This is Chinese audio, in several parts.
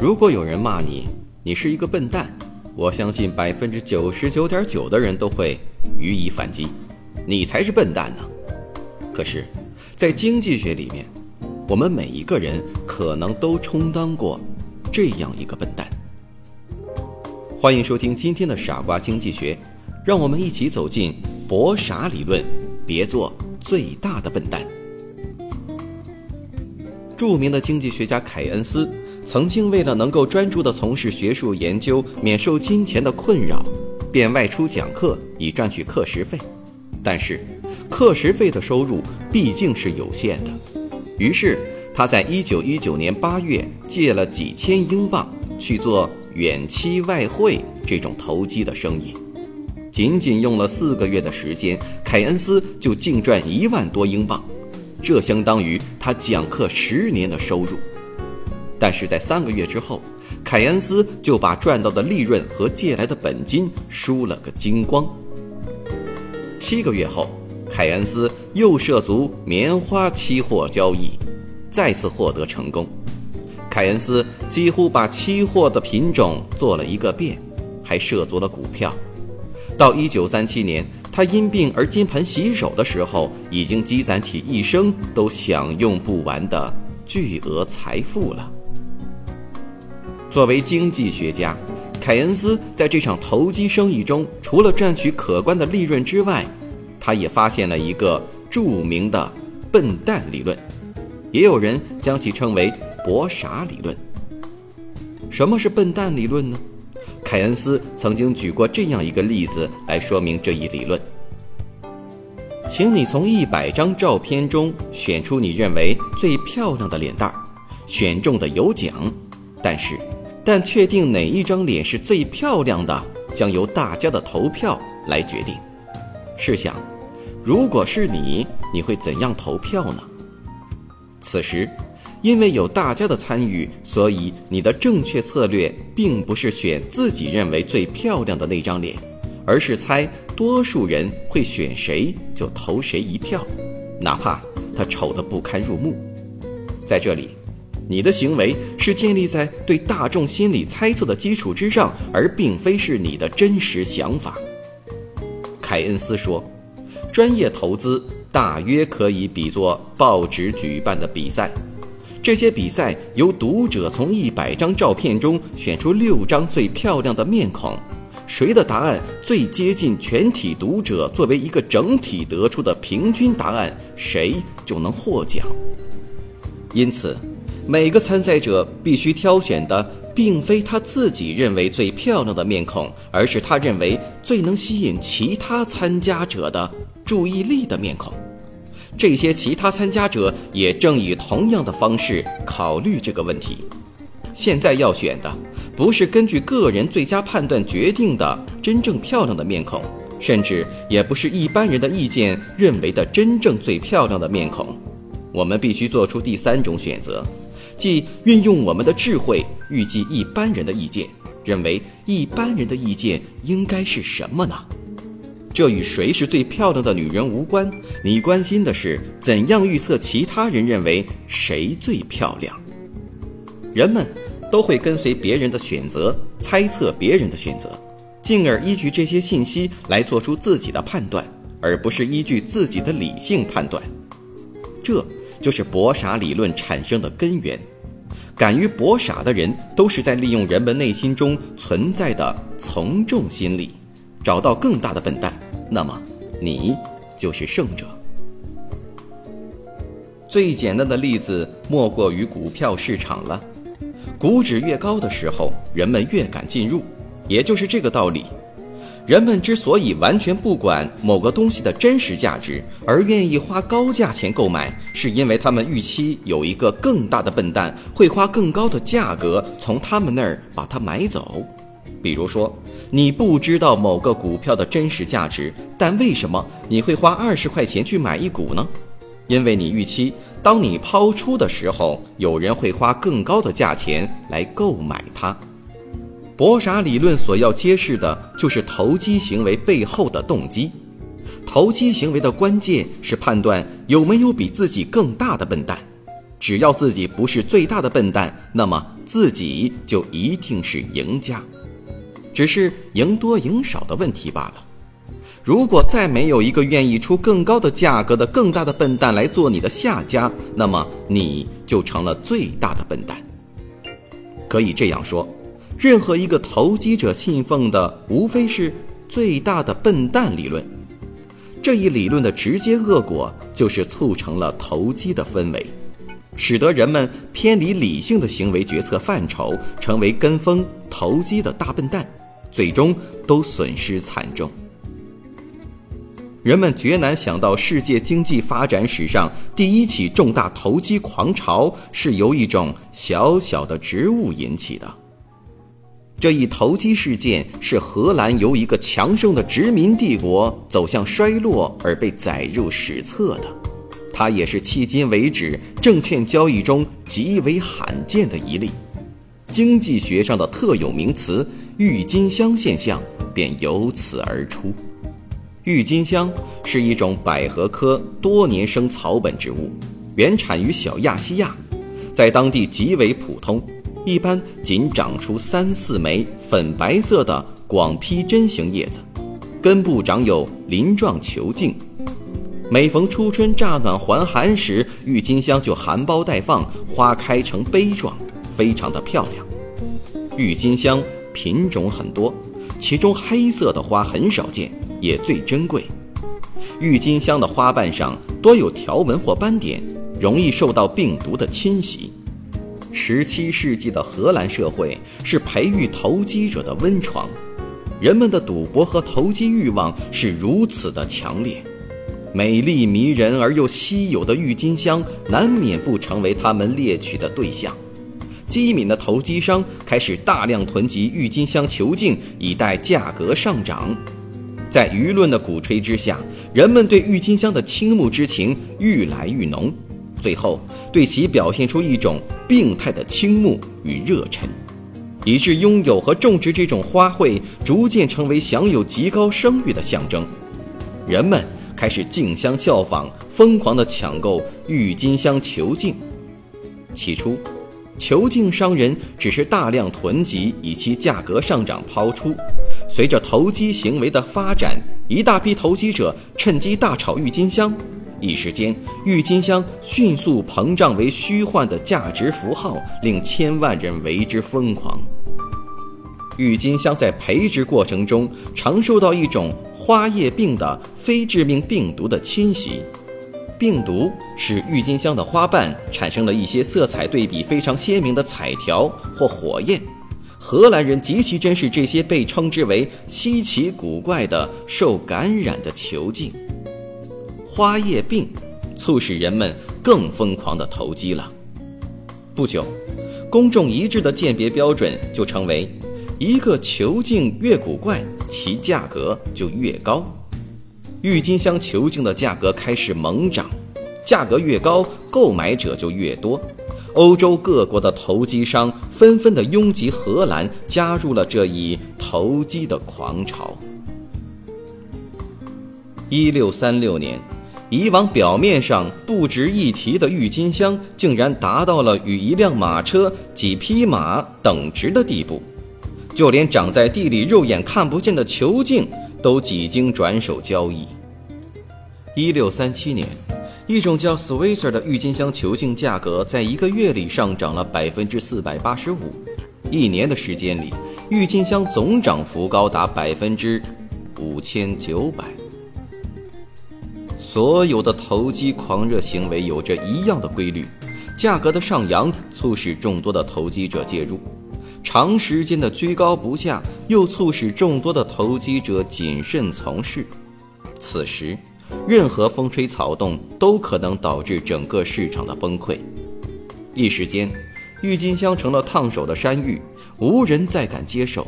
如果有人骂你，你是一个笨蛋，我相信百分之九十九点九的人都会予以反击，你才是笨蛋呢。可是，在经济学里面，我们每一个人可能都充当过这样一个笨蛋。欢迎收听今天的傻瓜经济学，让我们一起走进博傻理论，别做最大的笨蛋。著名的经济学家凯恩斯。曾经为了能够专注地从事学术研究，免受金钱的困扰，便外出讲课以赚取课时费。但是，课时费的收入毕竟是有限的，于是他在1919年8月借了几千英镑去做远期外汇这种投机的生意。仅仅用了四个月的时间，凯恩斯就净赚一万多英镑，这相当于他讲课十年的收入。但是在三个月之后，凯恩斯就把赚到的利润和借来的本金输了个精光。七个月后，凯恩斯又涉足棉花期货交易，再次获得成功。凯恩斯几乎把期货的品种做了一个遍，还涉足了股票。到一九三七年，他因病而金盆洗手的时候，已经积攒起一生都享用不完的巨额财富了。作为经济学家，凯恩斯在这场投机生意中，除了赚取可观的利润之外，他也发现了一个著名的“笨蛋理论”，也有人将其称为“博傻理论”。什么是笨蛋理论呢？凯恩斯曾经举过这样一个例子来说明这一理论：请你从一百张照片中选出你认为最漂亮的脸蛋儿，选中的有奖，但是。但确定哪一张脸是最漂亮的，将由大家的投票来决定。试想，如果是你，你会怎样投票呢？此时，因为有大家的参与，所以你的正确策略并不是选自己认为最漂亮的那张脸，而是猜多数人会选谁就投谁一票，哪怕他丑得不堪入目。在这里。你的行为是建立在对大众心理猜测的基础之上，而并非是你的真实想法。凯恩斯说：“专业投资大约可以比作报纸举办的比赛，这些比赛由读者从一百张照片中选出六张最漂亮的面孔，谁的答案最接近全体读者作为一个整体得出的平均答案，谁就能获奖。因此。”每个参赛者必须挑选的，并非他自己认为最漂亮的面孔，而是他认为最能吸引其他参加者的注意力的面孔。这些其他参加者也正以同样的方式考虑这个问题。现在要选的，不是根据个人最佳判断决定的真正漂亮的面孔，甚至也不是一般人的意见认为的真正最漂亮的面孔。我们必须做出第三种选择。即运用我们的智慧预计一般人的意见，认为一般人的意见应该是什么呢？这与谁是最漂亮的女人无关，你关心的是怎样预测其他人认为谁最漂亮。人们都会跟随别人的选择，猜测别人的选择，进而依据这些信息来做出自己的判断，而不是依据自己的理性判断。这。就是博傻理论产生的根源。敢于博傻的人，都是在利用人们内心中存在的从众心理，找到更大的笨蛋。那么，你就是胜者。最简单的例子莫过于股票市场了。股指越高的时候，人们越敢进入，也就是这个道理。人们之所以完全不管某个东西的真实价值，而愿意花高价钱购买，是因为他们预期有一个更大的笨蛋会花更高的价格从他们那儿把它买走。比如说，你不知道某个股票的真实价值，但为什么你会花二十块钱去买一股呢？因为你预期，当你抛出的时候，有人会花更高的价钱来购买它。博傻理论所要揭示的就是投机行为背后的动机。投机行为的关键是判断有没有比自己更大的笨蛋。只要自己不是最大的笨蛋，那么自己就一定是赢家。只是赢多赢少的问题罢了。如果再没有一个愿意出更高的价格的更大的笨蛋来做你的下家，那么你就成了最大的笨蛋。可以这样说，任何一个投机者信奉的无非是最大的笨蛋理论。这一理论的直接恶果就是促成了投机的氛围，使得人们偏离理性的行为决策范畴，成为跟风投机的大笨蛋。最终都损失惨重。人们绝难想到，世界经济发展史上第一起重大投机狂潮是由一种小小的植物引起的。这一投机事件是荷兰由一个强盛的殖民帝国走向衰落而被载入史册的，它也是迄今为止证券交易中极为罕见的一例。经济学上的特有名词“郁金香现象”便由此而出。郁金香是一种百合科多年生草本植物，原产于小亚细亚，在当地极为普通，一般仅长出三四枚粉白色的广披针形叶子，根部长有鳞状球茎。每逢初春乍暖还寒时，郁金香就含苞待放，花开成杯状。非常的漂亮，郁金香品种很多，其中黑色的花很少见，也最珍贵。郁金香的花瓣上多有条纹或斑点，容易受到病毒的侵袭。十七世纪的荷兰社会是培育投机者的温床，人们的赌博和投机欲望是如此的强烈，美丽迷人而又稀有的郁金香难免不成为他们猎取的对象。机敏的投机商开始大量囤积郁金香球茎，以待价格上涨。在舆论的鼓吹之下，人们对郁金香的倾慕之情愈来愈浓，最后对其表现出一种病态的倾慕与热忱，以致拥有和种植这种花卉逐渐成为享有极高声誉的象征。人们开始竞相效仿，疯狂地抢购郁金香球茎。起初。球茎商人只是大量囤积，以其价格上涨抛出。随着投机行为的发展，一大批投机者趁机大炒郁金香，一时间，郁金香迅速膨胀为虚幻的价值符号，令千万人为之疯狂。郁金香在培植过程中常受到一种花叶病的非致命病毒的侵袭。病毒使郁金香的花瓣产生了一些色彩对比非常鲜明的彩条或火焰。荷兰人极其珍视这些被称之为稀奇古怪的受感染的球茎。花叶病促使人们更疯狂地投机了。不久，公众一致的鉴别标准就成为：一个球茎越古怪，其价格就越高。郁金香球茎的价格开始猛涨，价格越高，购买者就越多。欧洲各国的投机商纷纷的拥挤荷兰，加入了这一投机的狂潮。一六三六年，以往表面上不值一提的郁金香，竟然达到了与一辆马车、几匹马等值的地步，就连长在地里肉眼看不见的球茎。都几经转手交易。一六三七年，一种叫 Swisser 的郁金香球茎价格在一个月里上涨了百分之四百八十五，一年的时间里，郁金香总涨幅高达百分之五千九百。所有的投机狂热行为有着一样的规律：价格的上扬促使众多的投机者介入。长时间的居高不下，又促使众多的投机者谨慎从事。此时，任何风吹草动都可能导致整个市场的崩溃。一时间，郁金香成了烫手的山芋，无人再敢接手。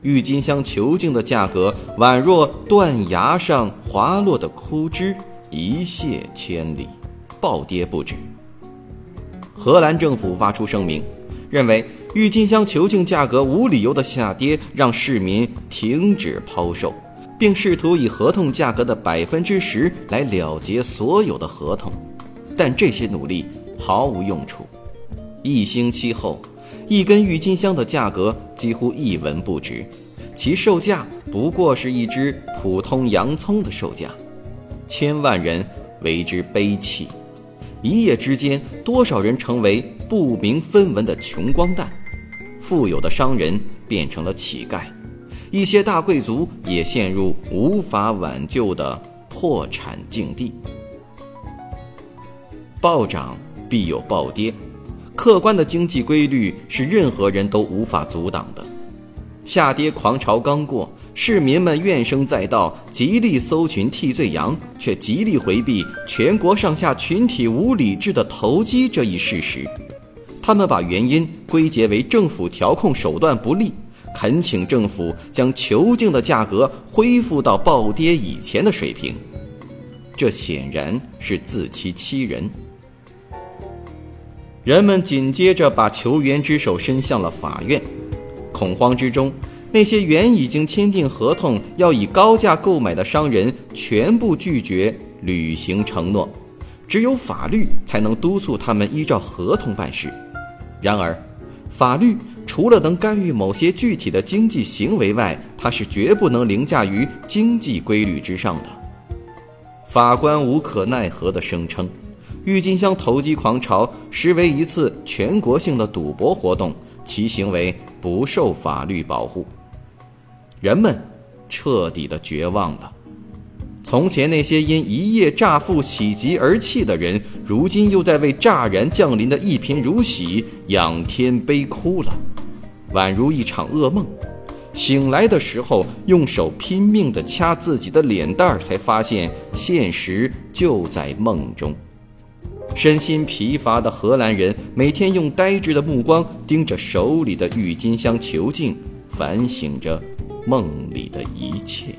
郁金香球茎的价格宛若断崖上滑落的枯枝，一泻千里，暴跌不止。荷兰政府发出声明，认为郁金香球茎价格无理由的下跌，让市民停止抛售，并试图以合同价格的百分之十来了结所有的合同，但这些努力毫无用处。一星期后。一根郁金香的价格几乎一文不值，其售价不过是一只普通洋葱的售价，千万人为之悲泣。一夜之间，多少人成为不明分文的穷光蛋？富有的商人变成了乞丐，一些大贵族也陷入无法挽救的破产境地。暴涨必有暴跌。客观的经济规律是任何人都无法阻挡的。下跌狂潮刚过，市民们怨声载道，极力搜寻替罪羊，却极力回避全国上下群体无理智的投机这一事实。他们把原因归结为政府调控手段不力，恳请政府将球茎的价格恢复到暴跌以前的水平。这显然是自欺欺人。人们紧接着把球员之手伸向了法院，恐慌之中，那些原已经签订合同要以高价购买的商人全部拒绝履行承诺，只有法律才能督促他们依照合同办事。然而，法律除了能干预某些具体的经济行为外，它是绝不能凌驾于经济规律之上的。法官无可奈何地声称。郁金香投机狂潮实为一次全国性的赌博活动，其行为不受法律保护。人们彻底的绝望了。从前那些因一夜乍富喜极而泣的人，如今又在为乍然降临的一贫如洗仰天悲哭了，宛如一场噩梦。醒来的时候，用手拼命地掐自己的脸蛋儿，才发现现实就在梦中。身心疲乏的荷兰人每天用呆滞的目光盯着手里的郁金香球茎，反省着梦里的一切。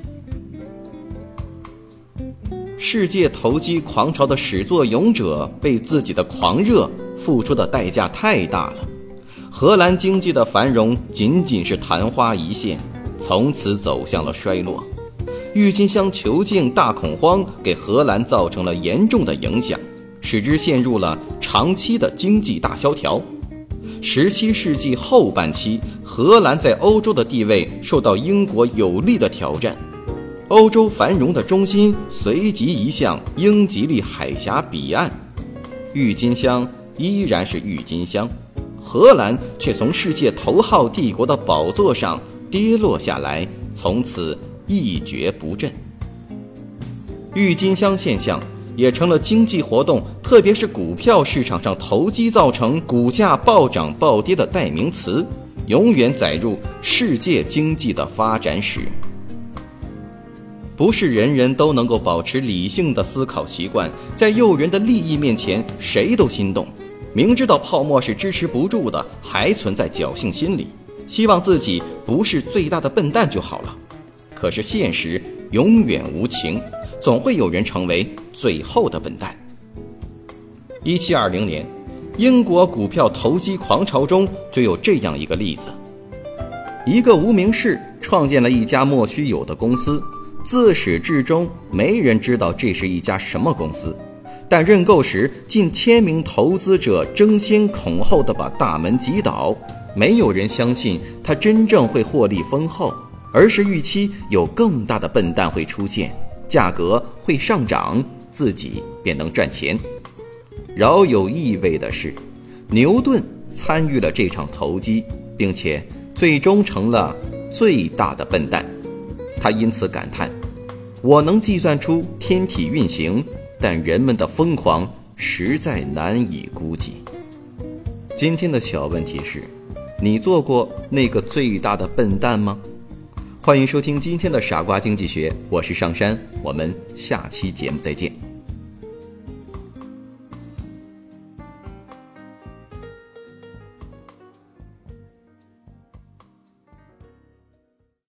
世界投机狂潮的始作俑者被自己的狂热付出的代价太大了，荷兰经济的繁荣仅仅是昙花一现，从此走向了衰落。郁金香球茎大恐慌给荷兰造成了严重的影响。使之陷入了长期的经济大萧条。十七世纪后半期，荷兰在欧洲的地位受到英国有力的挑战，欧洲繁荣的中心随即移向英吉利海峡彼岸。郁金香依然是郁金香，荷兰却从世界头号帝国的宝座上跌落下来，从此一蹶不振。郁金香现象。也成了经济活动，特别是股票市场上投机造成股价暴涨暴跌的代名词，永远载入世界经济的发展史。不是人人都能够保持理性的思考习惯，在诱人的利益面前，谁都心动。明知道泡沫是支持不住的，还存在侥幸心理，希望自己不是最大的笨蛋就好了。可是现实永远无情。总会有人成为最后的笨蛋。一七二零年，英国股票投机狂潮中就有这样一个例子：一个无名氏创建了一家莫须有的公司，自始至终没人知道这是一家什么公司。但认购时，近千名投资者争先恐后地把大门挤倒，没有人相信他真正会获利丰厚，而是预期有更大的笨蛋会出现。价格会上涨，自己便能赚钱。饶有意味的是，牛顿参与了这场投机，并且最终成了最大的笨蛋。他因此感叹：“我能计算出天体运行，但人们的疯狂实在难以估计。”今天的小问题是：你做过那个最大的笨蛋吗？欢迎收听今天的《傻瓜经济学》，我是上山，我们下期节目再见。